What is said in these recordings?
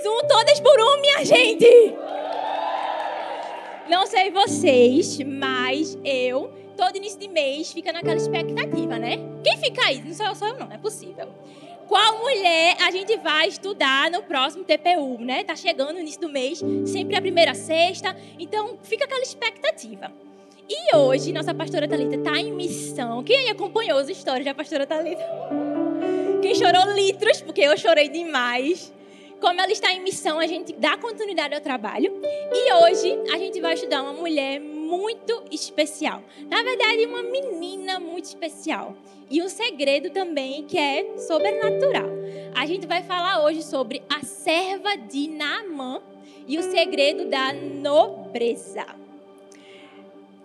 mais um, todas por um, minha gente! Não sei vocês, mas eu, todo início de mês, fica naquela expectativa, né? Quem fica aí? Não sou eu, sou eu não, não é possível. Qual mulher a gente vai estudar no próximo TPU, né? Tá chegando no início do mês, sempre a primeira sexta, então fica aquela expectativa. E hoje, nossa pastora Thalita está em missão. Quem aí acompanhou as histórias da pastora Thalita? Quem chorou litros, porque eu chorei demais. Como ela está em missão, a gente dá continuidade ao trabalho. E hoje a gente vai estudar uma mulher muito especial. Na verdade, uma menina muito especial. E um segredo também que é sobrenatural. A gente vai falar hoje sobre a serva de Naamã e o segredo da nobreza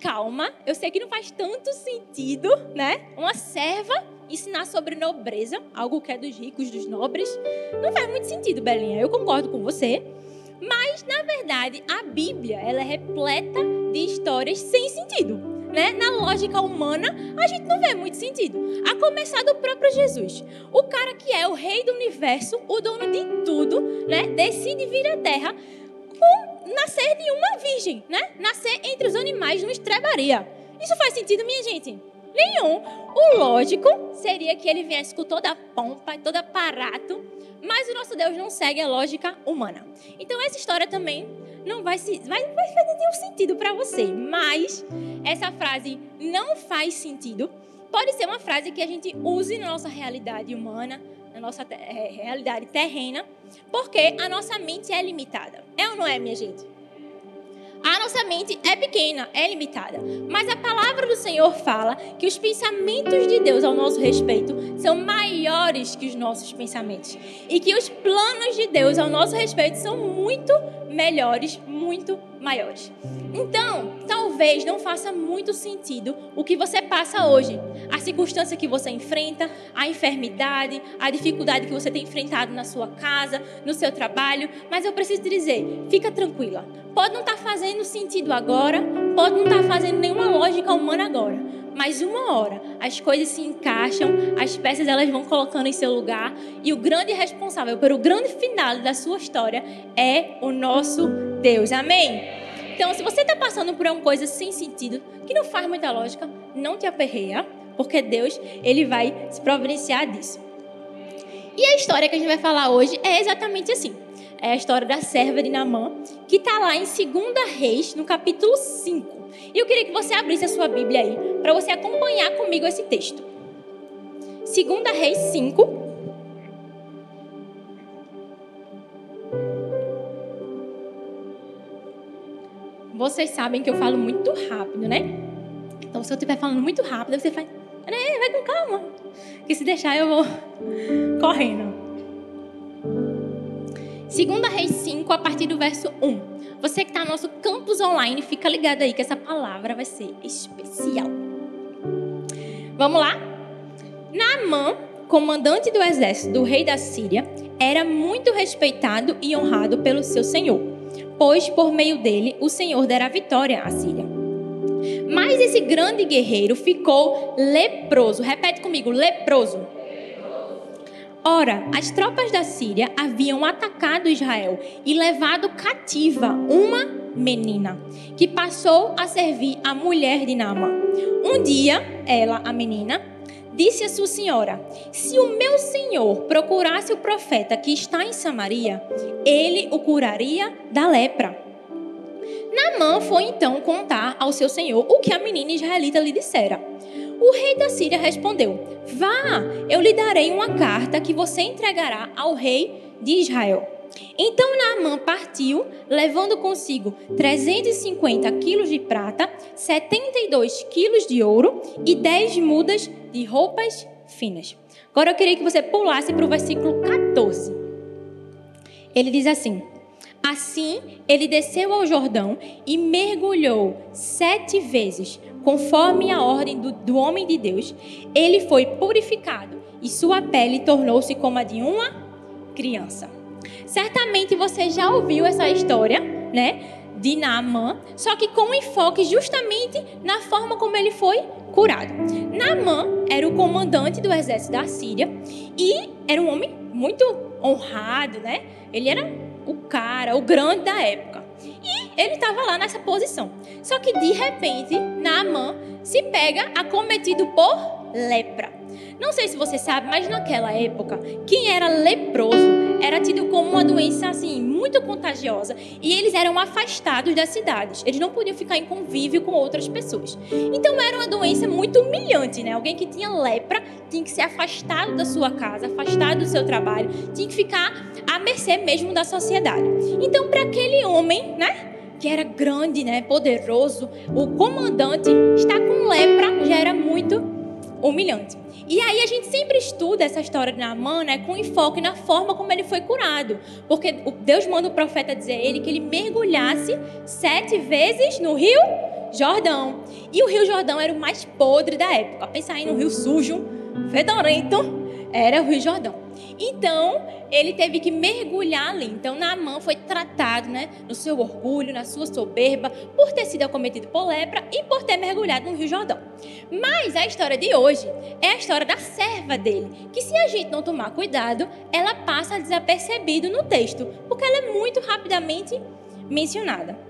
calma, eu sei que não faz tanto sentido, né? Uma serva ensinar sobre nobreza, algo que é dos ricos, dos nobres. Não faz muito sentido, Belinha. Eu concordo com você. Mas, na verdade, a Bíblia ela é repleta de histórias sem sentido. Né? Na lógica humana, a gente não vê muito sentido. A começar do próprio Jesus. O cara que é o rei do universo, o dono de tudo, né? decide vir à Terra com nascer de uma virgem, né? Nascer entre os animais não estrebaria. Isso faz sentido, minha gente? Nenhum. O lógico seria que ele viesse com toda a pompa, todo aparato, mas o nosso Deus não segue a lógica humana. Então essa história também não vai, se, vai, vai fazer nenhum sentido para você, mas essa frase não faz sentido pode ser uma frase que a gente use na nossa realidade humana, na nossa é, realidade terrena, porque a nossa mente é limitada. É ou não é, minha gente? A nossa mente é pequena, é limitada. Mas a palavra do Senhor fala que os pensamentos de Deus ao nosso respeito são maiores que os nossos pensamentos. E que os planos de Deus ao nosso respeito são muito melhores, muito maiores. Então, talvez não faça muito sentido o que você passa hoje, a circunstância que você enfrenta, a enfermidade, a dificuldade que você tem enfrentado na sua casa, no seu trabalho, mas eu preciso te dizer, fica tranquila. Pode não estar tá fazendo sentido agora, pode não estar tá fazendo nenhuma lógica humana agora, mas uma hora as coisas se encaixam, as peças elas vão colocando em seu lugar e o grande responsável pelo grande final da sua história é o nosso Deus. Amém? Então, se você está passando por uma coisa sem sentido, que não faz muita lógica, não te aperreia, porque Deus ele vai se providenciar disso. E a história que a gente vai falar hoje é exatamente assim. É a história da serva de Namã, que está lá em 2 Reis, no capítulo 5. E eu queria que você abrisse a sua Bíblia aí, para você acompanhar comigo esse texto. 2 Reis 5, Vocês sabem que eu falo muito rápido, né? Então, se eu estiver falando muito rápido, você faz. Né, vai com calma. Que se deixar, eu vou correndo. Segunda Reis 5, a partir do verso 1. Você que está no nosso campus online, fica ligado aí que essa palavra vai ser especial. Vamos lá? Naamã, comandante do exército do rei da Síria, era muito respeitado e honrado pelo seu senhor pois por meio dele o Senhor dera vitória à Síria. Mas esse grande guerreiro ficou leproso. Repete comigo, leproso. Ora, as tropas da Síria haviam atacado Israel e levado cativa uma menina, que passou a servir a mulher de Nama. Um dia, ela, a menina, disse a sua senhora: Se o meu senhor procurasse o profeta que está em Samaria, ele o curaria da lepra. Naamã foi então contar ao seu senhor o que a menina israelita lhe dissera. O rei da Síria respondeu: Vá, eu lhe darei uma carta que você entregará ao rei de Israel. Então Naamã partiu, levando consigo 350 quilos de prata, 72 quilos de ouro e 10 mudas de roupas finas. Agora eu queria que você pulasse para o versículo 14. Ele diz assim: Assim ele desceu ao Jordão e mergulhou sete vezes, conforme a ordem do, do homem de Deus. Ele foi purificado e sua pele tornou-se como a de uma criança. Certamente você já ouviu essa história, né? De Naamã, só que com enfoque justamente na forma como ele foi curado. Naamã era o comandante do exército da Síria e era um homem muito honrado, né? Ele era o cara, o grande da época. E ele estava lá nessa posição. Só que de repente, Naamã se pega acometido por lepra. Não sei se você sabe, mas naquela época, quem era leproso era tido como uma doença assim muito contagiosa e eles eram afastados das cidades. Eles não podiam ficar em convívio com outras pessoas. Então era uma doença muito humilhante, né? Alguém que tinha lepra tinha que ser afastado da sua casa, afastado do seu trabalho, tinha que ficar à mercê mesmo da sociedade. Então para aquele homem, né? que era grande, né, poderoso, o comandante estar com lepra já era muito humilhante. E aí a gente sempre estuda essa história de Naamã, né, com enfoque na forma como ele foi curado. Porque Deus manda o profeta dizer a ele que ele mergulhasse sete vezes no rio Jordão. E o rio Jordão era o mais podre da época. Pensa aí no rio sujo, fedorento, era o rio Jordão. Então, ele teve que mergulhar ali. Então, Naamã foi tratado, né, no seu orgulho, na sua soberba, por ter sido acometido por lepra e por ter mergulhado no Rio Jordão. Mas a história de hoje é a história da serva dele, que se a gente não tomar cuidado, ela passa desapercebido no texto, porque ela é muito rapidamente mencionada.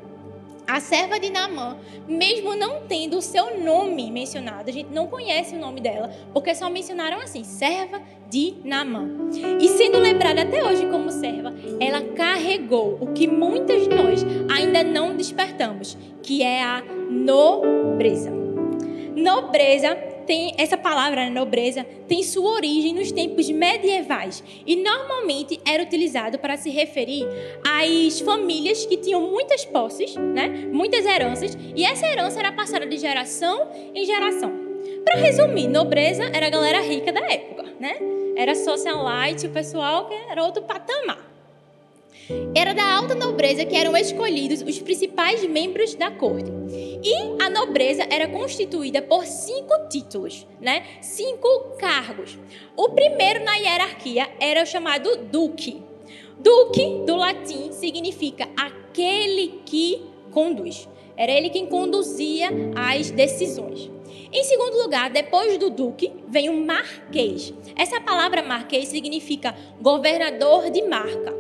A serva de Naamã, mesmo não tendo o seu nome mencionado, a gente não conhece o nome dela, porque só mencionaram assim, serva de Naamã. E sendo lembrada até hoje como serva, ela carregou o que muitas de nós ainda não despertamos, que é a nobreza. Nobreza tem essa palavra, né, nobreza, tem sua origem nos tempos medievais e normalmente era utilizado para se referir às famílias que tinham muitas posses, né, muitas heranças, e essa herança era passada de geração em geração. Para resumir, nobreza era a galera rica da época, né? Era socialite, o pessoal que era outro patamar. Era da alta nobreza que eram escolhidos os principais membros da corte. E a nobreza era constituída por cinco títulos, né? Cinco cargos. O primeiro na hierarquia era o chamado duque. Duque, do latim, significa aquele que conduz. Era ele quem conduzia as decisões. Em segundo lugar, depois do duque, vem o marquês. Essa palavra marquês significa governador de marca.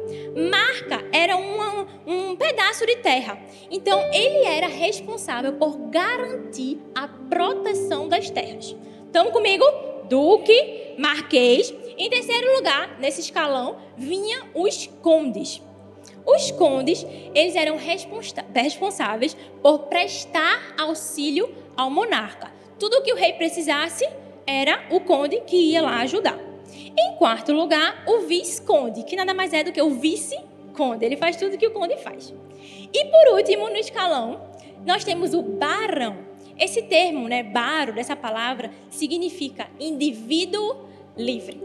Marca era uma, um pedaço de terra. Então, ele era responsável por garantir a proteção das terras. Estão comigo? Duque, marquês. Em terceiro lugar, nesse escalão, vinha os condes. Os condes, eles eram responsáveis por prestar auxílio ao monarca. Tudo o que o rei precisasse era o conde que ia lá ajudar. Em quarto lugar, o vice-conde, que nada mais é do que o vice-conde. Ele faz tudo que o conde faz. E por último, no escalão, nós temos o barão. Esse termo, né, baro, dessa palavra, significa indivíduo livre.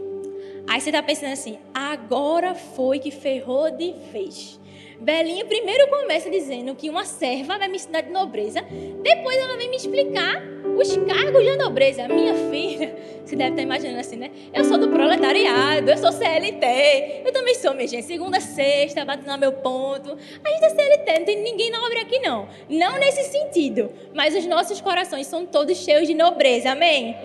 Aí você está pensando assim, agora foi que ferrou de vez. Belinha primeiro começa dizendo que uma serva vai me ensinar de nobreza, depois ela vem me explicar os cargos de nobreza. Minha filha, você deve estar imaginando assim, né? Eu sou do proletariado, eu sou CLT, eu também sou, minha gente, segunda, sexta, batendo no meu ponto. A gente é CLT, não tem ninguém nobre aqui não. Não nesse sentido, mas os nossos corações são todos cheios de nobreza, amém?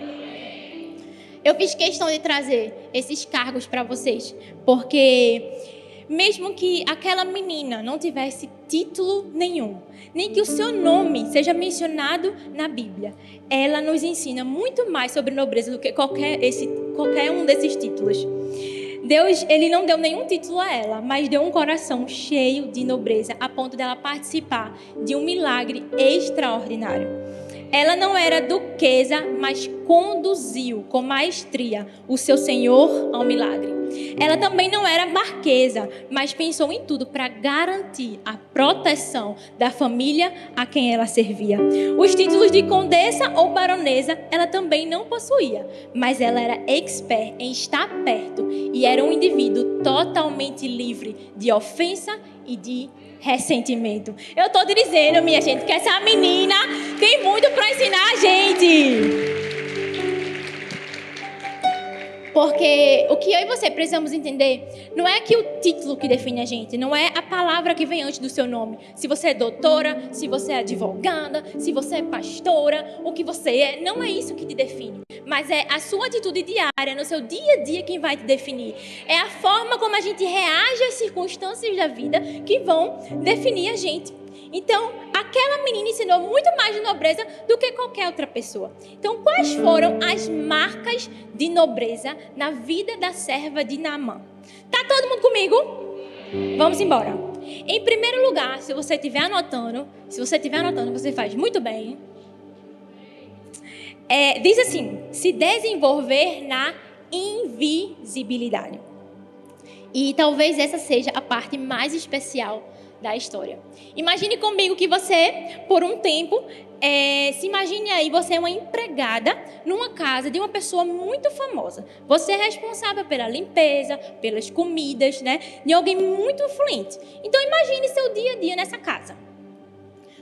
Eu fiz questão de trazer esses cargos para vocês, porque mesmo que aquela menina não tivesse título nenhum, nem que o seu nome seja mencionado na Bíblia, ela nos ensina muito mais sobre nobreza do que qualquer, esse, qualquer um desses títulos. Deus, ele não deu nenhum título a ela, mas deu um coração cheio de nobreza, a ponto dela participar de um milagre extraordinário. Ela não era duquesa, mas conduziu com maestria o seu senhor ao milagre. Ela também não era marquesa, mas pensou em tudo para garantir a proteção da família a quem ela servia. Os títulos de condessa ou baronesa ela também não possuía, mas ela era expert em estar perto e era um indivíduo totalmente livre de ofensa e de ressentimento. Eu estou dizendo, minha gente, que essa menina tem muito para ensinar a gente. Porque o que eu e você precisamos entender não é que o título que define a gente, não é a palavra que vem antes do seu nome. Se você é doutora, se você é advogada, se você é pastora, o que você é, não é isso que te define. Mas é a sua atitude diária, no seu dia a dia, quem vai te definir. É a forma como a gente reage às circunstâncias da vida que vão definir a gente. Então, aquela menina ensinou muito mais de nobreza do que qualquer outra pessoa. Então, quais foram as marcas de nobreza na vida da serva de Naamã? Tá todo mundo comigo? Vamos embora. Em primeiro lugar, se você estiver anotando, se você estiver anotando, você faz muito bem. É, diz assim: se desenvolver na invisibilidade. E talvez essa seja a parte mais especial da história. Imagine comigo que você, por um tempo, é, se imagine aí, você é uma empregada numa casa de uma pessoa muito famosa. Você é responsável pela limpeza, pelas comidas, né? De alguém muito influente. Então imagine seu dia a dia nessa casa.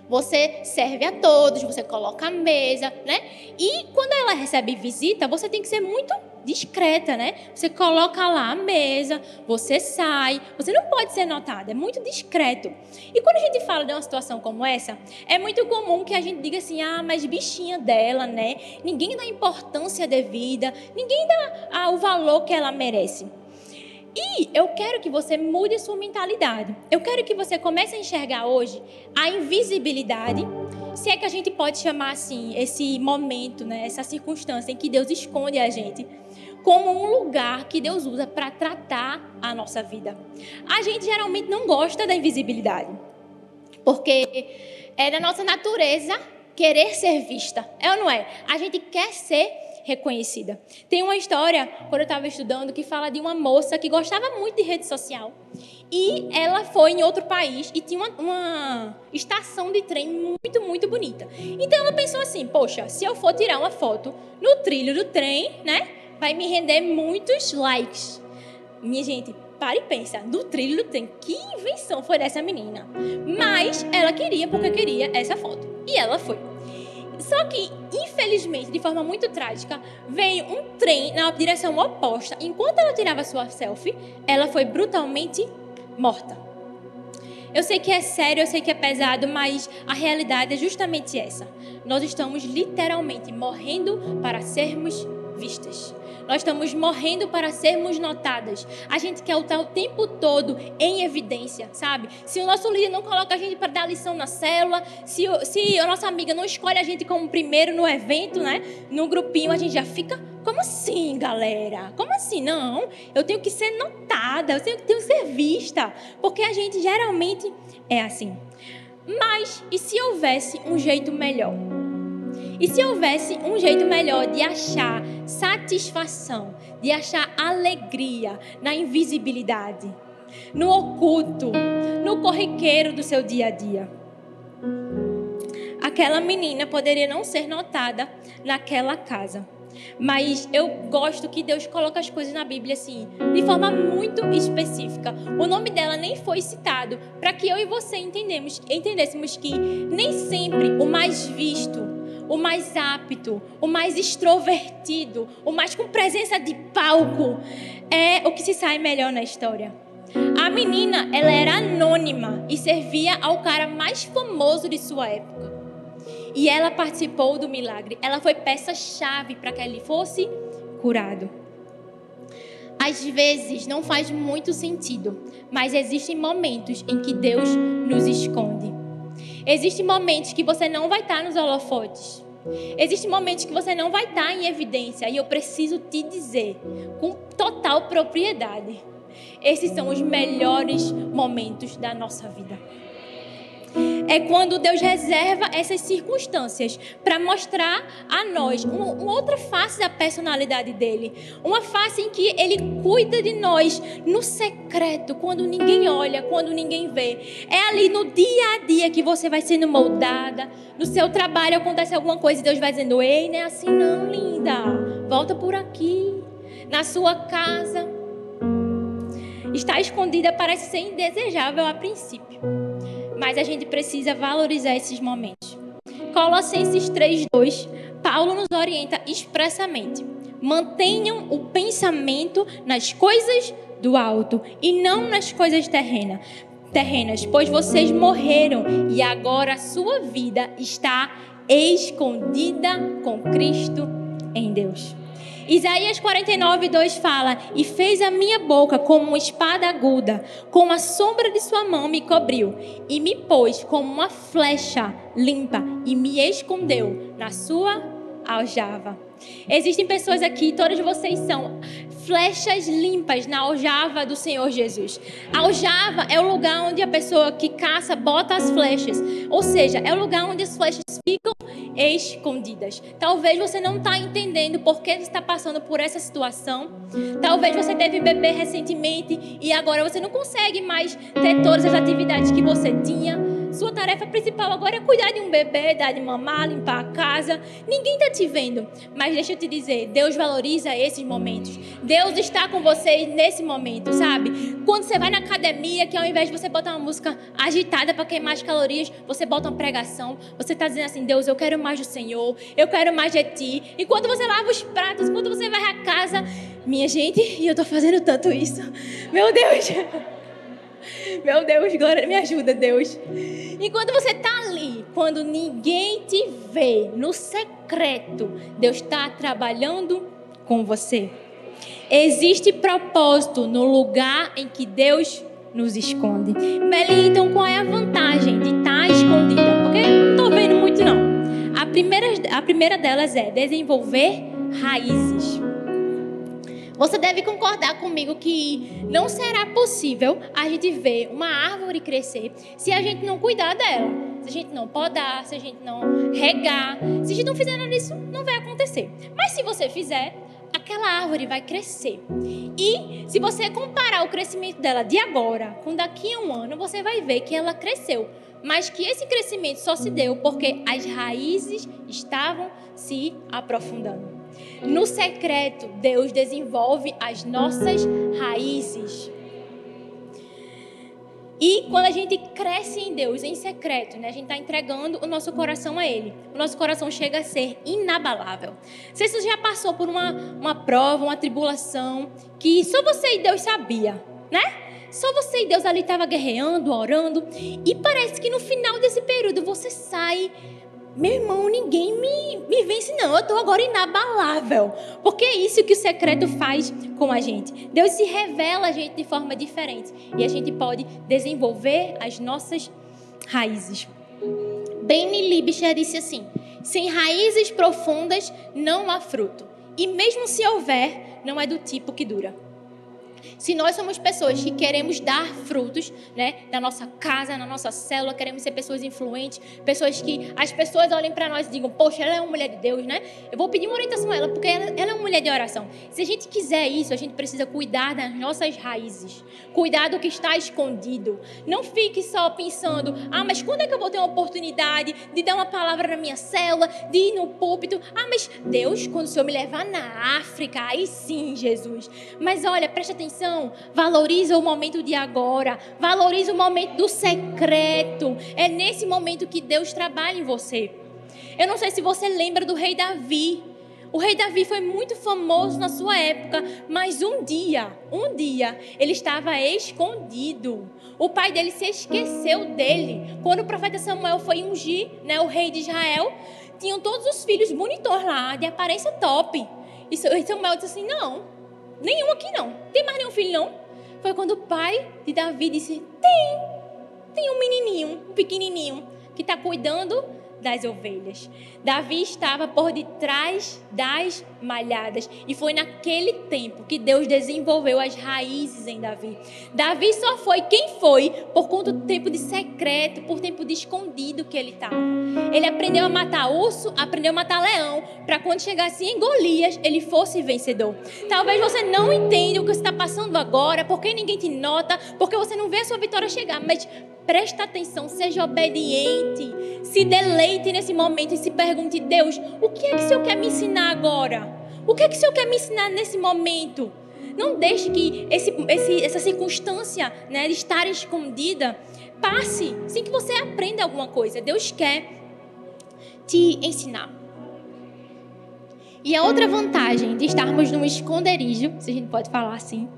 Você serve a todos, você coloca a mesa, né? E quando ela recebe visita, você tem que ser muito discreta, né? Você coloca lá a mesa, você sai, você não pode ser notada, é muito discreto. E quando a gente fala de uma situação como essa, é muito comum que a gente diga assim: ah, mas bichinha dela, né? Ninguém dá importância devida, ninguém dá ah, o valor que ela merece. E eu quero que você mude sua mentalidade. Eu quero que você comece a enxergar hoje a invisibilidade, se é que a gente pode chamar assim, esse momento, né, essa circunstância em que Deus esconde a gente, como um lugar que Deus usa para tratar a nossa vida. A gente geralmente não gosta da invisibilidade, porque é da nossa natureza querer ser vista. É ou não é? A gente quer ser reconhecida. Tem uma história, quando eu estava estudando, que fala de uma moça que gostava muito de rede social. E ela foi em outro país e tinha uma, uma estação de trem muito, muito bonita. Então ela pensou assim: poxa, se eu for tirar uma foto no trilho do trem, né? Vai me render muitos likes. Minha gente, para e pensa, no trilho do trem, que invenção foi dessa menina? Mas ela queria porque queria essa foto. E ela foi. Só que, infelizmente, de forma muito trágica, veio um trem na direção oposta. Enquanto ela tirava sua selfie, ela foi brutalmente morta. Eu sei que é sério, eu sei que é pesado, mas a realidade é justamente essa. Nós estamos literalmente morrendo para sermos vistas. Nós estamos morrendo para sermos notadas. A gente quer estar o tempo todo em evidência, sabe? Se o nosso líder não coloca a gente para dar lição na célula, se, se a nossa amiga não escolhe a gente como primeiro no evento, né? No grupinho, a gente já fica. Como assim, galera? Como assim? Não, eu tenho que ser notada, eu tenho, tenho que ser vista. Porque a gente geralmente é assim. Mas e se houvesse um jeito melhor? E se houvesse um jeito melhor de achar satisfação, de achar alegria na invisibilidade, no oculto, no corriqueiro do seu dia a dia? Aquela menina poderia não ser notada naquela casa. Mas eu gosto que Deus coloca as coisas na Bíblia assim, de forma muito específica. O nome dela nem foi citado, para que eu e você entendemos, entendêssemos que nem sempre o mais visto, o mais apto, o mais extrovertido, o mais com presença de palco, é o que se sai melhor na história. A menina, ela era anônima e servia ao cara mais famoso de sua época. E ela participou do milagre. Ela foi peça-chave para que ele fosse curado. Às vezes não faz muito sentido, mas existem momentos em que Deus nos esconde. Existem momentos que você não vai estar nos holofotes. Existem momentos que você não vai estar em evidência. E eu preciso te dizer, com total propriedade, esses são os melhores momentos da nossa vida é quando Deus reserva essas circunstâncias para mostrar a nós uma, uma, outra face da personalidade dele. Uma face em que ele cuida de nós no secreto, quando ninguém olha, quando ninguém vê. É ali no dia a dia que você vai sendo moldada. No seu trabalho acontece alguma coisa e Deus vai dizendo: Ei, não é assim não, linda. Volta por aqui. Na sua casa. Está escondida parece ser indesejável a princípio mas a gente precisa valorizar esses momentos. Colossenses 3:2, Paulo nos orienta expressamente: Mantenham o pensamento nas coisas do alto e não nas coisas terrenas. Terrenas, pois vocês morreram e agora a sua vida está escondida com Cristo em Deus. Isaías 49, 2 fala: E fez a minha boca como uma espada aguda, com a sombra de sua mão me cobriu, e me pôs como uma flecha limpa, e me escondeu na sua aljava. Existem pessoas aqui, todos vocês são flechas limpas na aljava do Senhor Jesus. A aljava é o lugar onde a pessoa que caça bota as flechas. Ou seja, é o lugar onde as flechas ficam escondidas. Talvez você não está entendendo por que está passando por essa situação. Talvez você teve bebê recentemente e agora você não consegue mais ter todas as atividades que você tinha. Sua tarefa principal agora é cuidar de um bebê, dar de mamar, limpar a casa. Ninguém está te vendo. Mas deixa eu te dizer, Deus valoriza esses momentos. Deus está com você nesse momento, sabe? Quando você vai na academia, que ao invés de você botar uma música agitada para queimar as calorias, você bota uma pregação. Você está dizendo assim, Deus, eu quero mais do Senhor. Eu quero mais de Ti. E quando você lava os pratos, quando você vai à casa... Minha gente, e eu estou fazendo tanto isso. Meu Deus... Meu Deus, glória, me ajuda, Deus. Enquanto você está ali, quando ninguém te vê, no secreto, Deus está trabalhando com você. Existe propósito no lugar em que Deus nos esconde. Beli, então qual é a vantagem de estar tá escondida? Porque não estou vendo muito não. A primeira, a primeira delas é desenvolver raízes. Você deve concordar comigo que não será possível a gente ver uma árvore crescer se a gente não cuidar dela. Se a gente não podar, se a gente não regar, se a gente não fizer nada disso, não vai acontecer. Mas se você fizer, aquela árvore vai crescer. E se você comparar o crescimento dela de agora com daqui a um ano, você vai ver que ela cresceu. Mas que esse crescimento só se deu porque as raízes estavam se aprofundando. No secreto, Deus desenvolve as nossas raízes. E quando a gente cresce em Deus, em secreto, né, a gente está entregando o nosso coração a Ele. O nosso coração chega a ser inabalável. Se você já passou por uma, uma prova, uma tribulação, que só você e Deus sabia, né? Só você e Deus ali estavam guerreando, orando. E parece que no final desse período você sai meu irmão, ninguém me, me vence, não. Eu estou agora inabalável. Porque é isso que o secreto faz com a gente. Deus se revela a gente de forma diferente. E a gente pode desenvolver as nossas raízes. Benny Libcher disse assim: sem raízes profundas não há fruto. E mesmo se houver, não é do tipo que dura. Se nós somos pessoas que queremos dar frutos, né, na nossa casa, na nossa célula, queremos ser pessoas influentes, pessoas que as pessoas olhem para nós e digam: "Poxa, ela é uma mulher de Deus, né? Eu vou pedir uma orientação a ela porque ela, ela é uma mulher de oração". Se a gente quiser isso, a gente precisa cuidar das nossas raízes, cuidar do que está escondido. Não fique só pensando: "Ah, mas quando é que eu vou ter uma oportunidade de dar uma palavra na minha célula, de ir no púlpito? Ah, mas Deus, quando o Senhor me levar na África, aí sim, Jesus. Mas olha, preste atenção valoriza o momento de agora, valoriza o momento do secreto. É nesse momento que Deus trabalha em você. Eu não sei se você lembra do rei Davi. O rei Davi foi muito famoso na sua época, mas um dia, um dia, ele estava escondido. O pai dele se esqueceu dele. Quando o profeta Samuel foi ungir né, o rei de Israel, tinham todos os filhos bonitões lá, de aparência top. E Samuel disse assim: Não, Nenhum aqui não. Tem mais nenhum filho não? Foi quando o pai de Davi disse: Tem. Tem um menininho, um pequenininho, que está cuidando das ovelhas. Davi estava por detrás das malhadas. E foi naquele tempo que Deus desenvolveu as raízes em Davi. Davi só foi quem foi por conta do tempo de secreto, por tempo de escondido que ele estava. Ele aprendeu a matar urso, aprendeu a matar leão, para quando chegasse em Golias, ele fosse vencedor. Talvez você não entenda o que está passando agora, porque ninguém te nota, porque você não vê a sua vitória chegar, mas presta atenção, seja obediente, se deleite nesse momento e se pergunte: Deus, o que é que o Senhor quer me ensinar agora? O que é que o Senhor quer me ensinar nesse momento? Não deixe que esse, esse, essa circunstância né, de estar escondida passe sem que você aprenda alguma coisa. Deus quer te ensinar. E a outra vantagem de estarmos num esconderijo, se a gente pode falar assim,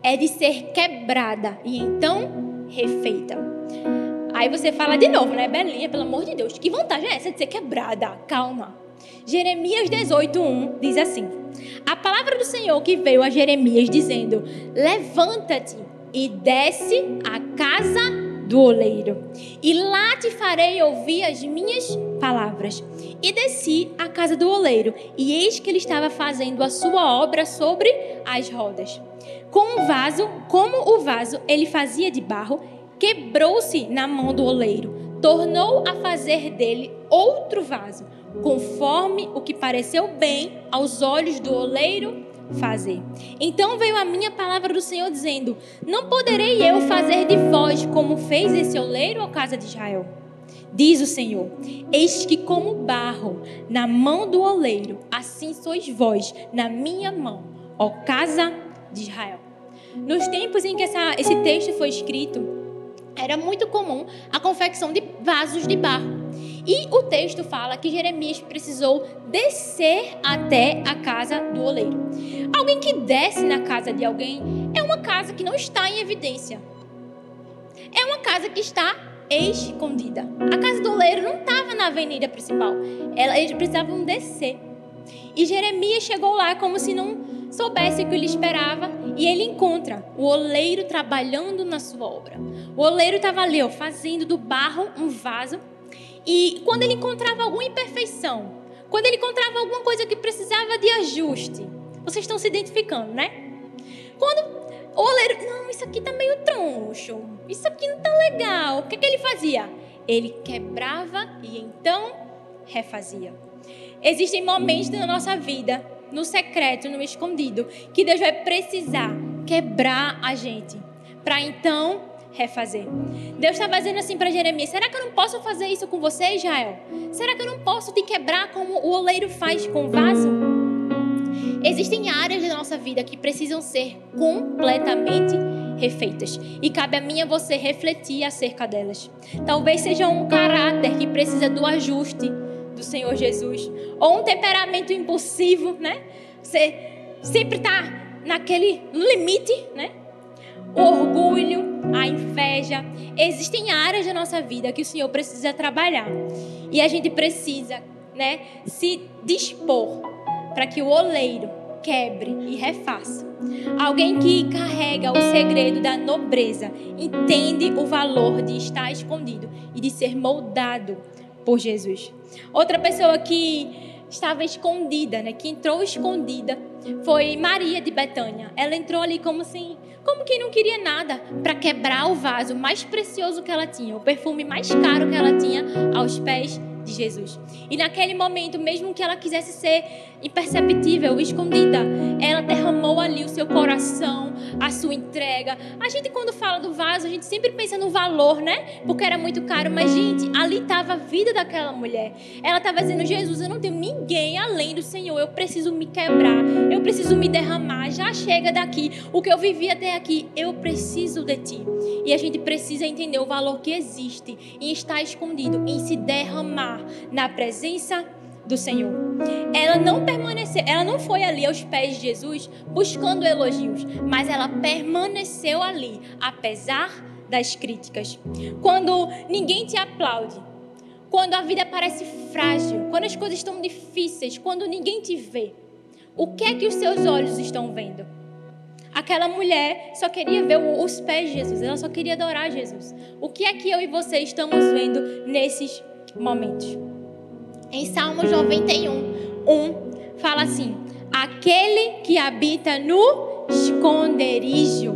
é de ser quebrada e então refeita. Aí você fala de novo, né, Belinha? Pelo amor de Deus, que vantagem é essa de ser quebrada? Calma. Jeremias 18:1 diz assim: A palavra do Senhor que veio a Jeremias dizendo: Levanta-te e desce à casa do oleiro, e lá te farei ouvir as minhas palavras. E desci à casa do oleiro, e eis que ele estava fazendo a sua obra sobre as rodas. Com o vaso, como o vaso ele fazia de barro, quebrou-se na mão do oleiro, tornou a fazer dele outro vaso conforme o que pareceu bem aos olhos do oleiro fazer. Então veio a minha palavra do Senhor dizendo: Não poderei eu fazer de vós como fez esse oleiro à casa de Israel. Diz o Senhor: Eis que, como barro na mão do oleiro, assim sois vós na minha mão, ó casa de Israel. Nos tempos em que essa, esse texto foi escrito, era muito comum a confecção de vasos de barro. E o texto fala que Jeremias precisou descer até a casa do oleiro. Alguém que desce na casa de alguém é uma casa que não está em evidência. É uma casa que está escondida. A casa do oleiro não estava na avenida principal. Eles precisavam descer. E Jeremias chegou lá como se não soubesse o que lhe esperava. E ele encontra o oleiro trabalhando na sua obra. O oleiro estava ali, ó, fazendo do barro um vaso e quando ele encontrava alguma imperfeição, quando ele encontrava alguma coisa que precisava de ajuste, vocês estão se identificando, né? Quando o oleiro, não, isso aqui tá meio troncho, isso aqui não tá legal, o que, que ele fazia? Ele quebrava e então refazia. Existem momentos na nossa vida, no secreto, no escondido, que Deus vai precisar quebrar a gente, para então refazer. Deus estava dizendo assim para Jeremias: será que eu não posso fazer isso com você, Israel? Será que eu não posso te quebrar como o oleiro faz com o vaso? Existem áreas da nossa vida que precisam ser completamente refeitas. E cabe a mim e a você refletir acerca delas. Talvez seja um caráter que precisa do ajuste do Senhor Jesus. Ou um temperamento impulsivo, né? Você sempre está naquele limite, né? O orgulho, a inveja. Existem áreas da nossa vida que o Senhor precisa trabalhar. E a gente precisa, né, se dispor para que o oleiro quebre e refaça. Alguém que carrega o segredo da nobreza, entende o valor de estar escondido e de ser moldado por Jesus. Outra pessoa que estava escondida, né, que entrou escondida, foi Maria de Betânia. Ela entrou ali como assim, como quem não queria nada para quebrar o vaso mais precioso que ela tinha, o perfume mais caro que ela tinha aos pés de Jesus. E naquele momento, mesmo que ela quisesse ser imperceptível, escondida, ela derramou ali o seu coração, a sua entrega. A gente, quando fala do vaso, a gente sempre pensa no valor, né? Porque era muito caro. Mas, gente, ali estava a vida daquela mulher. Ela estava dizendo: Jesus, eu não tenho ninguém além do Senhor. Eu preciso me quebrar. Eu preciso me derramar. Já chega daqui. O que eu vivi até aqui, eu preciso de ti. E a gente precisa entender o valor que existe em estar escondido, em se derramar na presença do Senhor. Ela não permaneceu, ela não foi ali aos pés de Jesus buscando elogios, mas ela permaneceu ali apesar das críticas. Quando ninguém te aplaude, quando a vida parece frágil, quando as coisas estão difíceis, quando ninguém te vê, o que é que os seus olhos estão vendo? Aquela mulher só queria ver os pés de Jesus, ela só queria adorar Jesus. O que é que eu e você estamos vendo nesses momentos? Em Salmos 91, 1, fala assim: Aquele que habita no esconderijo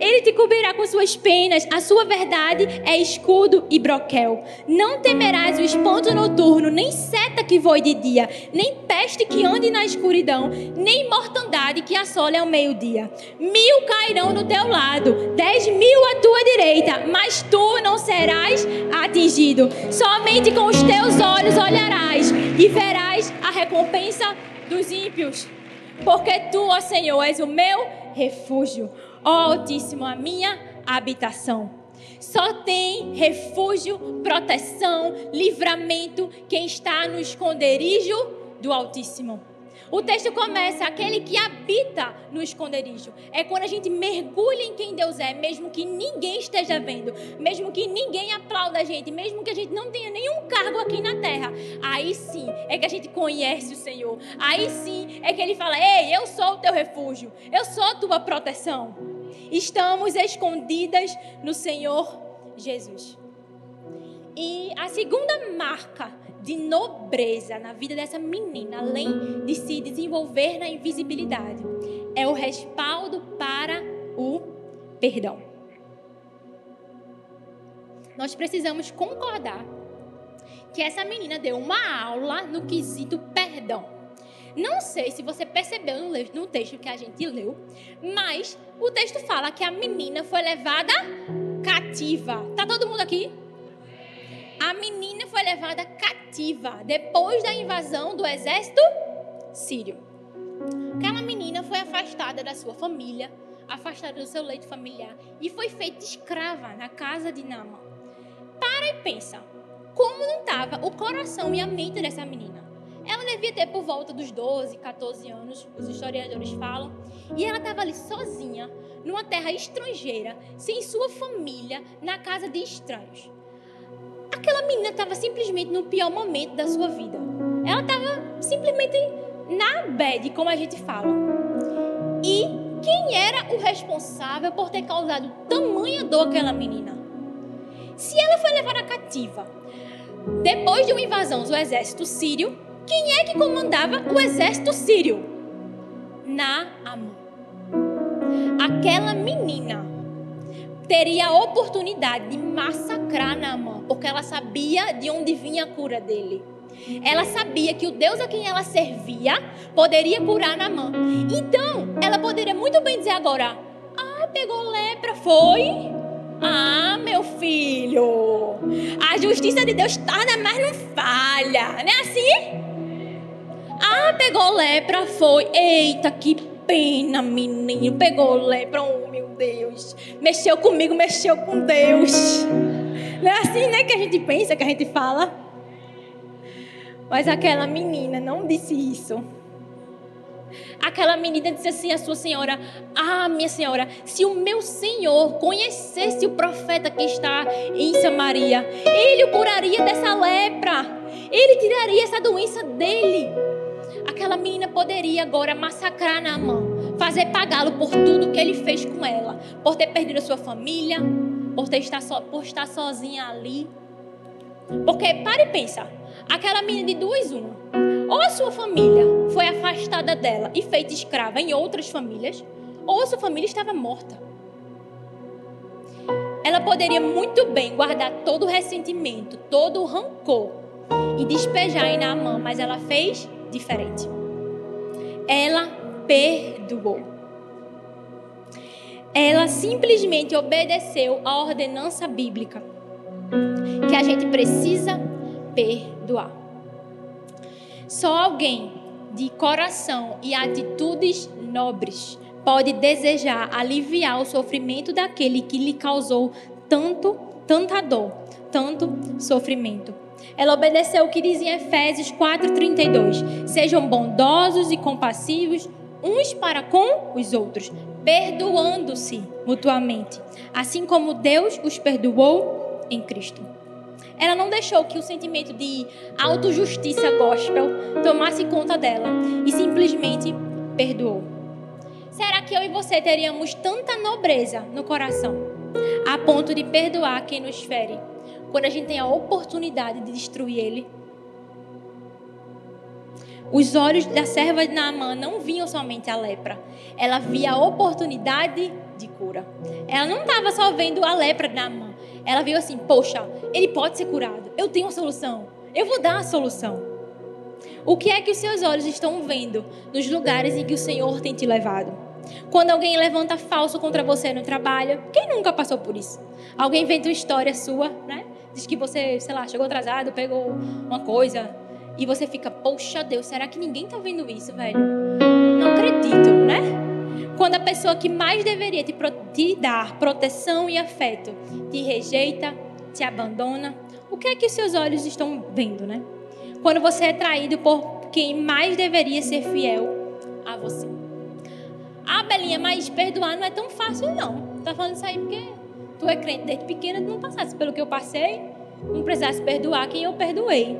Ele te cobrirá com suas penas, a sua verdade é escudo e broquel. Não temerás o espanto noturno, nem seta que voe de dia, nem peste que ande na escuridão, nem mortandade que assole ao meio-dia. Mil cairão do teu lado, dez mil à tua direita, mas tu não serás atingido. Somente com os teus olhos olharás e verás a recompensa dos ímpios. Porque tu, ó Senhor, és o meu refúgio, ó Altíssimo, a minha habitação. Só tem refúgio, proteção, livramento quem está no esconderijo do Altíssimo. O texto começa, aquele que habita no esconderijo. É quando a gente mergulha em quem Deus é, mesmo que ninguém esteja vendo, mesmo que ninguém aplauda a gente, mesmo que a gente não tenha nenhum cargo aqui na terra. Aí sim é que a gente conhece o Senhor. Aí sim é que ele fala: Ei, eu sou o teu refúgio, eu sou a tua proteção. Estamos escondidas no Senhor Jesus. E a segunda marca de nobreza na vida dessa menina, além de se desenvolver na invisibilidade, é o respaldo para o perdão. Nós precisamos concordar que essa menina deu uma aula no quesito perdão. Não sei se você percebeu no texto que a gente leu, mas o texto fala que a menina foi levada cativa. Tá todo mundo aqui? A menina foi levada cativa depois da invasão do exército sírio. Aquela menina foi afastada da sua família, afastada do seu leito familiar e foi feita escrava na casa de Nama. Para e pensa, como não estava o coração e a mente dessa menina? Ela devia ter por volta dos 12, 14 anos, os historiadores falam, e ela estava ali sozinha, numa terra estrangeira, sem sua família, na casa de estranhos. Aquela menina estava simplesmente no pior momento da sua vida. Ela estava simplesmente na bad, como a gente fala. E quem era o responsável por ter causado tamanha dor àquela menina? Se ela foi levada cativa depois de uma invasão do exército sírio, quem é que comandava o exército sírio? Naamã. Aquela menina teria a oportunidade de massacrar Naamã, porque ela sabia de onde vinha a cura dele. Ela sabia que o Deus a quem ela servia poderia curar Naamã. Então, ela poderia muito bem dizer agora: Ah, pegou lepra, foi? Ah, meu filho, a justiça de Deus tarda, mas não falha, não é assim? Ah, pegou lepra, foi. Eita, que pena, menino. Pegou lepra, meu Deus. Mexeu comigo, mexeu com Deus. Não é assim, né, que a gente pensa, que a gente fala. Mas aquela menina não disse isso. Aquela menina disse assim à sua senhora: Ah, minha senhora, se o meu senhor conhecesse o profeta que está em Samaria, ele o curaria dessa lepra, ele tiraria essa doença dele aquela menina poderia agora massacrar na mão, fazer pagá-lo por tudo que ele fez com ela, por ter perdido a sua família, por, ter estar, so, por estar sozinha ali. Porque, pare e pensa, aquela menina de duas uma, ou a sua família foi afastada dela e feita escrava em outras famílias, ou a sua família estava morta. Ela poderia muito bem guardar todo o ressentimento, todo o rancor e despejar em Naamã, mas ela fez diferente. Ela perdoou. Ela simplesmente obedeceu à ordenança bíblica que a gente precisa perdoar. Só alguém de coração e atitudes nobres pode desejar aliviar o sofrimento daquele que lhe causou tanto, tanta dor, tanto sofrimento. Ela obedeceu o que diz em Efésios 4:32. Sejam bondosos e compassivos uns para com os outros, perdoando-se mutuamente, assim como Deus os perdoou em Cristo. Ela não deixou que o sentimento de autojustiça gospel tomasse conta dela e simplesmente perdoou. Será que eu e você teríamos tanta nobreza no coração a ponto de perdoar quem nos fere? quando a gente tem a oportunidade de destruir ele. Os olhos da serva de Naamã não viam somente a lepra, ela via a oportunidade de cura. Ela não estava só vendo a lepra na mão. Ela viu assim: poxa, ele pode ser curado. Eu tenho a solução. Eu vou dar a solução. O que é que os seus olhos estão vendo nos lugares em que o Senhor tem te levado? Quando alguém levanta falso contra você no trabalho, quem nunca passou por isso? Alguém inventa uma história sua, né? Diz que você, sei lá, chegou atrasado, pegou uma coisa, e você fica, poxa Deus, será que ninguém tá vendo isso, velho? Não acredito, né? Quando a pessoa que mais deveria te, te dar proteção e afeto te rejeita, te abandona, o que é que seus olhos estão vendo, né? Quando você é traído por quem mais deveria ser fiel a você. Ah, Belinha, mas perdoar não é tão fácil, não. Tá falando isso aí porque tu é crente desde pequena, tu não passasse pelo que eu passei, não precisasse perdoar quem eu perdoei.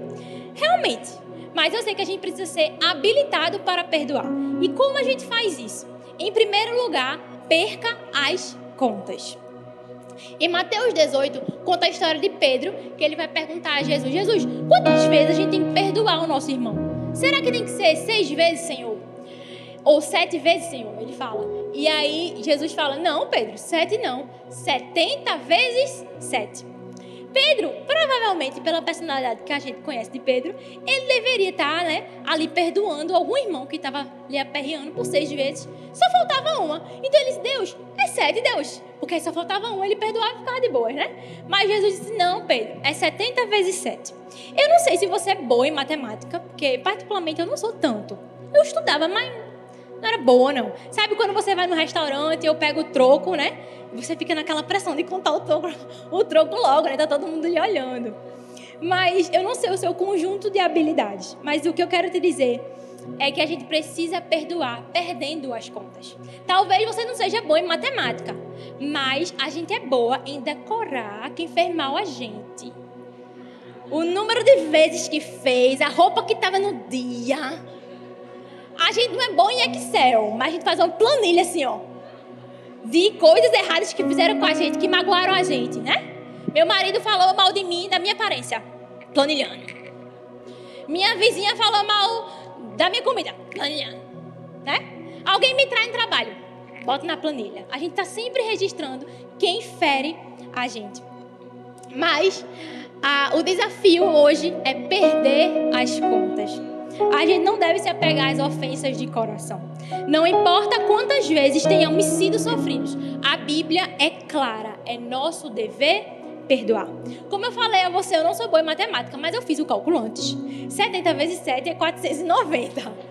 Realmente. Mas eu sei que a gente precisa ser habilitado para perdoar. E como a gente faz isso? Em primeiro lugar, perca as contas. Em Mateus 18, conta a história de Pedro, que ele vai perguntar a Jesus: Jesus, quantas vezes a gente tem que perdoar o nosso irmão? Será que tem que ser seis vezes, Senhor? Ou sete vezes, Senhor? Ele fala. E aí Jesus fala: Não, Pedro, sete não. Setenta vezes sete. Pedro, provavelmente pela personalidade que a gente conhece de Pedro, ele deveria estar né, ali perdoando algum irmão que estava lhe aperreando por seis vezes. Só faltava uma. Então ele disse: Deus, é sete, Deus. Porque só faltava uma, ele perdoava e ficava de boa, né? Mas Jesus disse: Não, Pedro, é 70 vezes 7. Eu não sei se você é boa em matemática, porque particularmente eu não sou tanto. Eu estudava, mas não era boa, não. Sabe quando você vai no restaurante e eu pego o troco, né? Você fica naquela pressão de contar o troco, o troco logo, né? Tá todo mundo lhe olhando. Mas eu não sei o seu conjunto de habilidades. Mas o que eu quero te dizer é que a gente precisa perdoar perdendo as contas. Talvez você não seja boa em matemática, mas a gente é boa em decorar quem fez mal a gente. O número de vezes que fez, a roupa que estava no dia. A gente não é bom em Excel, mas a gente faz uma planilha assim, ó. De coisas erradas que fizeram com a gente, que magoaram a gente, né? Meu marido falou mal de mim, da minha aparência. Planilhando. Minha vizinha falou mal da minha comida. Planilhando. Né? Alguém me traz no trabalho. Bota na planilha. A gente está sempre registrando quem fere a gente. Mas a, o desafio hoje é perder as contas. A gente não deve se apegar às ofensas de coração. Não importa quantas vezes tenhamos sido sofridos, a Bíblia é clara, é nosso dever perdoar. Como eu falei a você, eu não sou boa em matemática, mas eu fiz o cálculo antes. 70 vezes 7 é 490.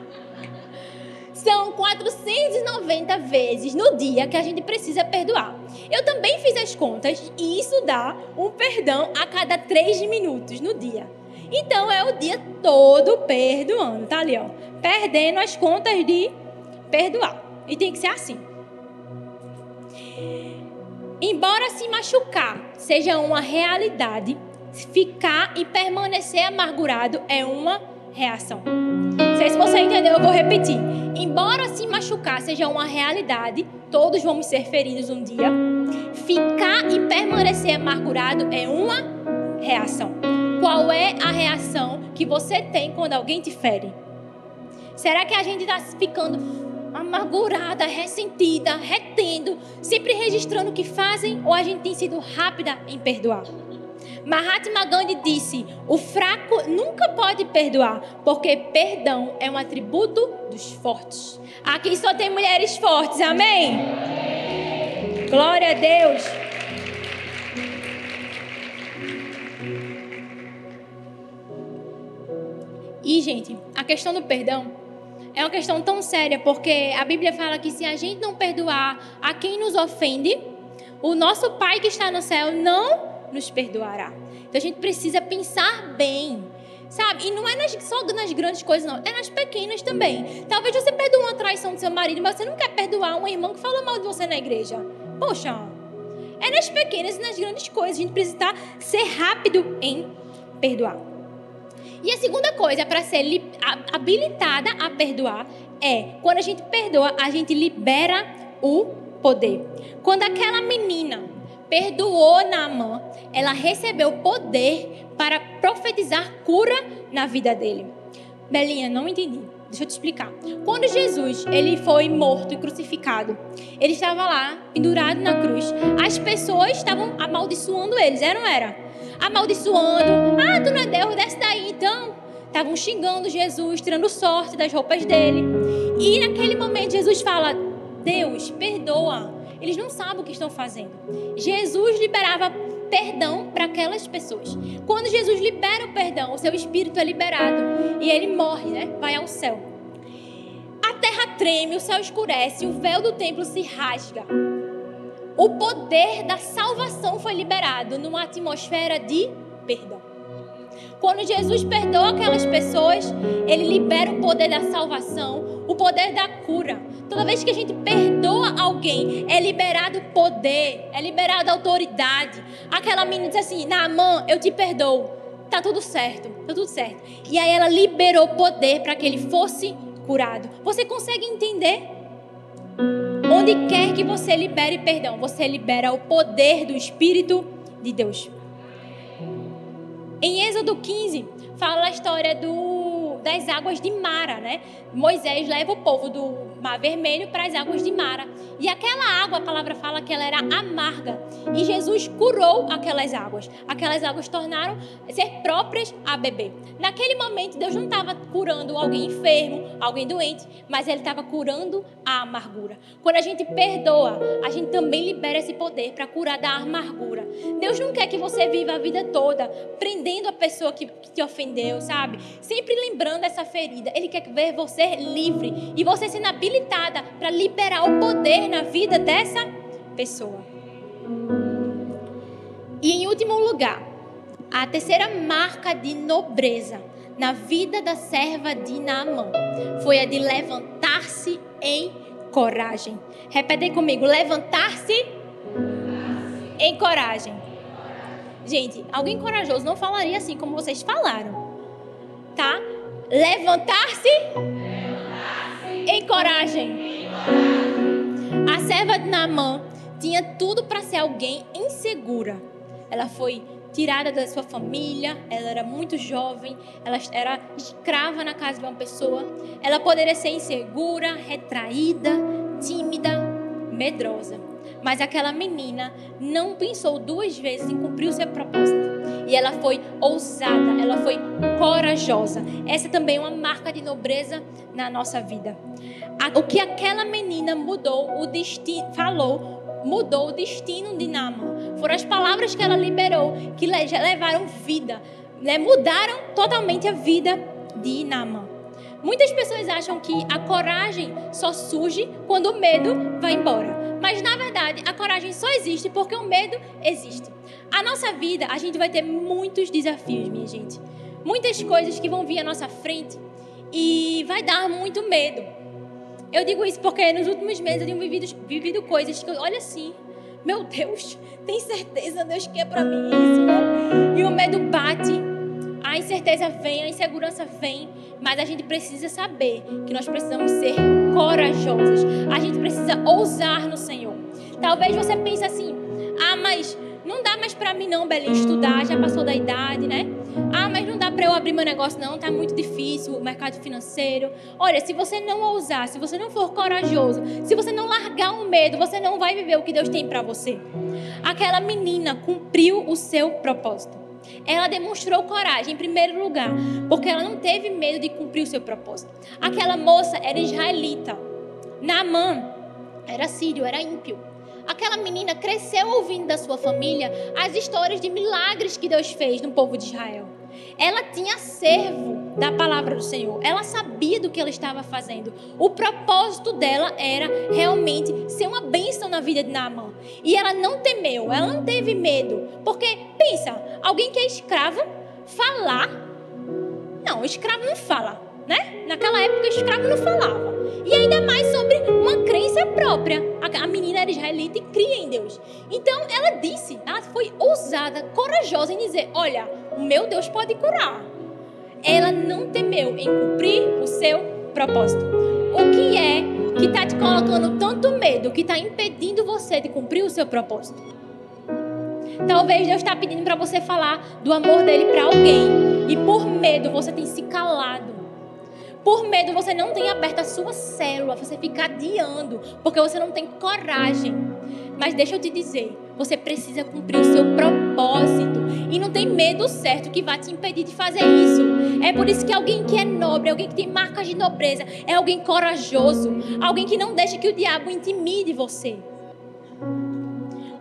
São 490 vezes no dia que a gente precisa perdoar. Eu também fiz as contas e isso dá um perdão a cada 3 minutos no dia. Então é o dia todo perdoando, tá ali, ó. Perdendo as contas de perdoar. E tem que ser assim. Embora se machucar seja uma realidade, ficar e permanecer amargurado é uma reação. Não sei se você entendeu, eu vou repetir. Embora se machucar seja uma realidade, todos vamos ser feridos um dia. Ficar e permanecer amargurado é uma reação. Qual é a reação que você tem quando alguém te fere? Será que a gente está ficando amargurada, ressentida, retendo, sempre registrando o que fazem ou a gente tem sido rápida em perdoar? Mahatma Gandhi disse: o fraco nunca pode perdoar, porque perdão é um atributo dos fortes. Aqui só tem mulheres fortes, amém? Glória a Deus. E, gente, a questão do perdão é uma questão tão séria, porque a Bíblia fala que se a gente não perdoar a quem nos ofende, o nosso Pai que está no céu não nos perdoará. Então a gente precisa pensar bem. Sabe? E não é nas, só nas grandes coisas, não. É nas pequenas também. Talvez você perdoe uma traição do seu marido, mas você não quer perdoar um irmão que falou mal de você na igreja. Poxa, é nas pequenas e nas grandes coisas. A gente precisa ser rápido em perdoar. E a segunda coisa para ser habilitada a perdoar é quando a gente perdoa, a gente libera o poder. Quando aquela menina perdoou Naamã, ela recebeu poder para profetizar cura na vida dele. Belinha, não entendi. Deixa eu te explicar. Quando Jesus ele foi morto e crucificado, ele estava lá, pendurado na cruz. As pessoas estavam amaldiçoando eles, era ou não era? Amaldiçoando. Ah, tu não é Deus, desce daí então. Estavam xingando Jesus, tirando sorte das roupas dele. E naquele momento Jesus fala: Deus, perdoa. Eles não sabem o que estão fazendo. Jesus liberava perdão para aquelas pessoas. Quando Jesus libera o perdão, o seu espírito é liberado e ele morre, né? Vai ao céu. A terra treme, o céu escurece, o véu do templo se rasga. O poder da salvação foi liberado numa atmosfera de perdão. Quando Jesus perdoa aquelas pessoas, ele libera o poder da salvação, o poder da cura. Toda vez que a gente perdoa alguém, é liberado poder, é liberada autoridade. Aquela menina disse assim: Naamã, eu te perdoo. Tá tudo certo, tá tudo certo. E aí ela liberou poder para que ele fosse curado. Você consegue entender? Onde quer que você libere perdão, você libera o poder do Espírito de Deus. Em Êxodo 15, fala a história do, das águas de Mara, né? Moisés leva o povo do Mar Vermelho para as águas de Mara. E aquela água, a palavra fala que ela era amarga. E Jesus curou aquelas águas. Aquelas águas tornaram ser próprias a beber. Naquele momento, Deus não estava curando alguém enfermo, alguém doente, mas Ele estava curando a amargura. Quando a gente perdoa, a gente também libera esse poder para curar da amargura. Deus não quer que você viva a vida toda prendendo a pessoa que, te ofendeu, sabe? Sempre lembrando essa ferida. Ele quer ver você livre e você sendo habilitada para liberar o poder na vida dessa pessoa. E em último lugar, a terceira marca de nobreza na vida da serva de Naamã foi a de levantar-se em coragem. Repete comigo: levantar-se em coragem. Gente, alguém corajoso não falaria assim como vocês falaram, tá? Levantar-se em coragem. A serva de Naamã tinha tudo para ser alguém insegura. Ela foi tirada da sua família, ela era muito jovem, ela era escrava na casa de uma pessoa. Ela poderia ser insegura, retraída, tímida, medrosa. Mas aquela menina não pensou duas vezes em cumprir o seu propósito. E ela foi ousada, ela foi corajosa. Essa também é uma marca de nobreza na nossa vida. O que aquela menina mudou o destino, falou, mudou o destino de Nama. Foram as palavras que ela liberou que levaram vida, né? mudaram totalmente a vida de Nama. Muitas pessoas acham que a coragem só surge quando o medo vai embora. Mas na verdade, a coragem só existe porque o medo existe. A nossa vida, a gente vai ter muitos desafios, minha gente. Muitas coisas que vão vir à nossa frente e vai dar muito medo. Eu digo isso porque nos últimos meses eu tenho vivido, vivido coisas que, olha assim, meu Deus, tem certeza Deus quer para mim isso, né? E o medo bate, a incerteza vem, a insegurança vem, mas a gente precisa saber que nós precisamos ser corajosos. A gente precisa ousar no Senhor. Talvez você pense assim: "Ah, mas não dá mais para mim não, Belinha, estudar, já passou da idade, né? Ah, mas não dá para eu abrir meu negócio não, tá muito difícil o mercado financeiro. Olha, se você não ousar, se você não for corajoso, se você não largar o medo, você não vai viver o que Deus tem para você. Aquela menina cumpriu o seu propósito. Ela demonstrou coragem, em primeiro lugar, porque ela não teve medo de cumprir o seu propósito. Aquela moça era israelita. Naamã era sírio, era ímpio. Aquela menina cresceu ouvindo da sua família as histórias de milagres que Deus fez no povo de Israel. Ela tinha servo da palavra do Senhor. Ela sabia do que ela estava fazendo. O propósito dela era realmente ser uma bênção na vida de Naamã. E ela não temeu, ela não teve medo. Porque, pensa, alguém que é escravo, falar. Não, escravo não fala, né? Naquela época, escravo não falava. E ainda mais sobre uma crença própria. A menina era israelita e cria em Deus. Então ela disse, ela foi ousada, corajosa em dizer: Olha, o meu Deus pode curar. Ela não temeu em cumprir o seu propósito. O que é que está te colocando tanto medo, que está impedindo você de cumprir o seu propósito? Talvez Deus está pedindo para você falar do amor dele para alguém. E por medo você tem se calado. Por medo, você não tem aberto a sua célula, você fica adiando, porque você não tem coragem. Mas deixa eu te dizer, você precisa cumprir o seu propósito. E não tem medo certo que vai te impedir de fazer isso. É por isso que alguém que é nobre, alguém que tem marcas de nobreza, é alguém corajoso. Alguém que não deixa que o diabo intimide você.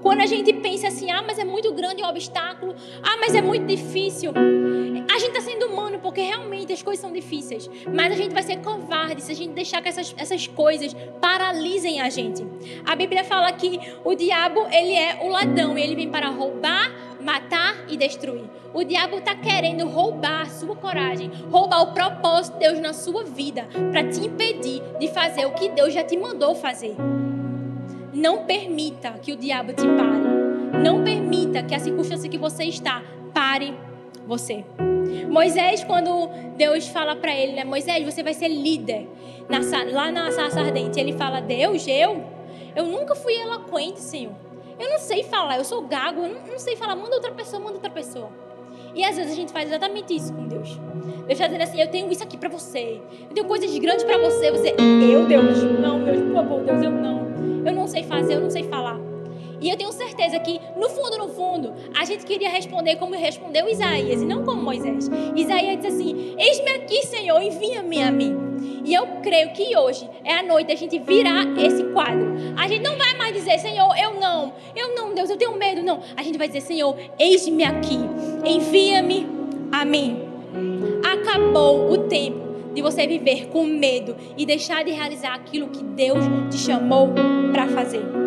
Quando a gente pensa assim, ah, mas é muito grande o obstáculo, ah, mas é muito difícil. A gente está sendo humano porque realmente as coisas são difíceis. Mas a gente vai ser covarde se a gente deixar que essas, essas coisas paralisem a gente. A Bíblia fala que o diabo, ele é o ladrão e ele vem para roubar, matar e destruir. O diabo está querendo roubar a sua coragem, roubar o propósito de Deus na sua vida, para te impedir de fazer o que Deus já te mandou fazer. Não permita que o diabo te pare. Não permita que a circunstância que você está pare você. Moisés, quando Deus fala para ele, né? Moisés, você vai ser líder na, lá na sarça ardente. Ele fala, Deus, eu? Eu nunca fui eloquente, Senhor. Eu não sei falar, eu sou gago, eu não, não sei falar. Manda outra pessoa, manda outra pessoa. E às vezes a gente faz exatamente isso com Deus. Deus está dizendo assim: Eu tenho isso aqui para você. Eu tenho coisas grandes para você. Você, eu, Deus, eu não sei falar. E eu tenho certeza que, no fundo, no fundo, a gente queria responder como respondeu Isaías, e não como Moisés. Isaías disse assim: Eis-me aqui, Senhor, envia-me a mim. E eu creio que hoje é a noite da gente virar esse quadro. A gente não vai mais dizer, Senhor, eu não, eu não, Deus, eu tenho medo. Não. A gente vai dizer, Senhor, eis-me aqui, envia-me a mim. Acabou o tempo de você viver com medo e deixar de realizar aquilo que Deus te chamou para fazer.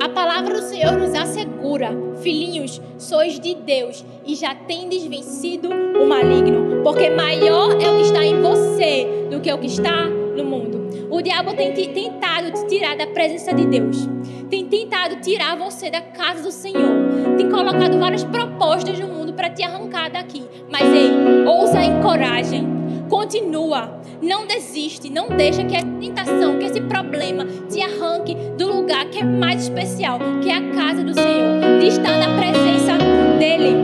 A palavra do Senhor nos assegura, filhinhos, sois de Deus e já tendes vencido o maligno, porque maior é o que está em você do que o que está no mundo. O diabo tem tentado te tirar da presença de Deus, tem tentado tirar você da casa do Senhor, tem colocado várias propostas no mundo para te arrancar daqui. Mas ei, ousa em coragem Continua. Não desiste. Não deixa que a tentação, que esse problema te arranque do lugar que é mais especial, que é a casa do Senhor, de estar na presença dEle.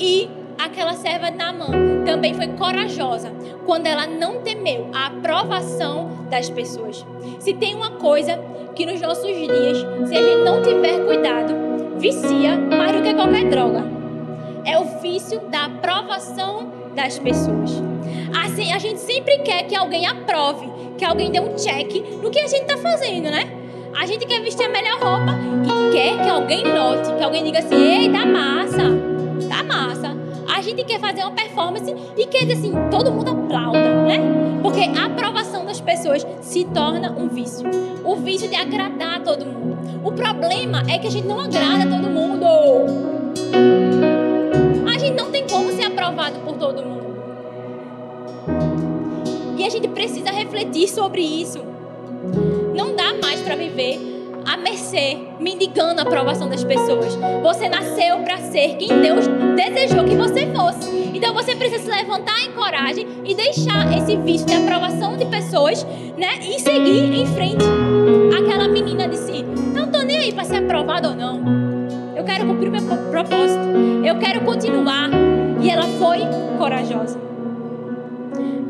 E aquela serva Naamã também foi corajosa quando ela não temeu a aprovação das pessoas. Se tem uma coisa que nos nossos dias, se a gente não tiver cuidado, vicia mais do que qualquer droga. É o vício da aprovação das pessoas. Assim, a gente sempre quer que alguém aprove, que alguém dê um check no que a gente está fazendo, né? A gente quer vestir a melhor roupa e quer que alguém note, que alguém diga assim: ei, tá massa, tá massa. A gente quer fazer uma performance e quer dizer assim: todo mundo aplauda, né? Porque a aprovação das pessoas se torna um vício. O vício de agradar todo mundo. O problema é que a gente não agrada todo mundo tem como ser aprovado por todo mundo. E a gente precisa refletir sobre isso. Não dá mais para viver a mercê, mendigando a aprovação das pessoas. Você nasceu para ser quem Deus desejou que você fosse. Então você precisa se levantar em coragem e deixar esse vício de aprovação de pessoas, né? E seguir em frente. Aquela menina disse: Não tô nem aí para ser aprovada ou não. Eu quero cumprir meu propósito. Eu quero continuar. E ela foi corajosa.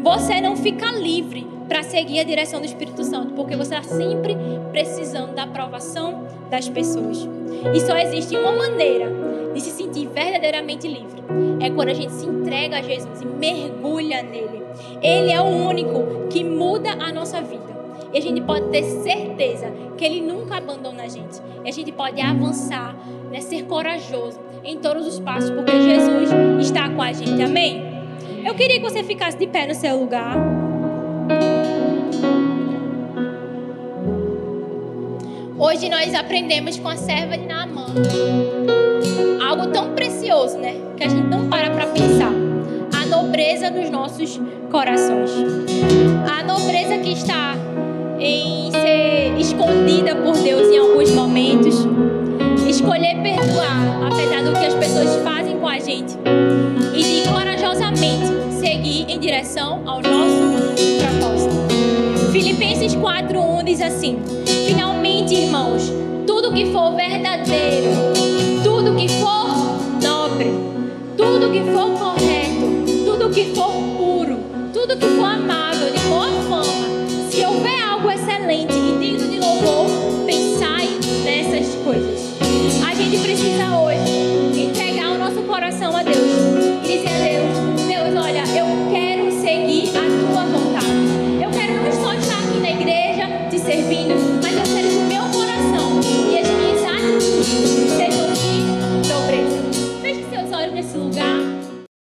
Você não fica livre para seguir a direção do Espírito Santo, porque você está sempre precisando da aprovação das pessoas. E só existe uma maneira de se sentir verdadeiramente livre. É quando a gente se entrega a Jesus e mergulha nele. Ele é o único que muda a nossa vida. E a gente pode ter certeza que Ele nunca abandona a gente. E a gente pode avançar, né, ser corajoso em todos os passos, porque Jesus está com a gente. Amém? Eu queria que você ficasse de pé no seu lugar. Hoje nós aprendemos com a serva de Naamã algo tão precioso, né? Que a gente não para para pensar. A nobreza dos nossos corações. A nobreza que está em ser escondida por Deus em alguns momentos, escolher perdoar, apesar do que as pessoas fazem com a gente, e de corajosamente seguir em direção ao nosso propósito. Filipenses 4:1 diz assim: Finalmente, irmãos, tudo que for verdadeiro, tudo que for nobre, tudo que for correto, tudo que for puro, tudo que for amável,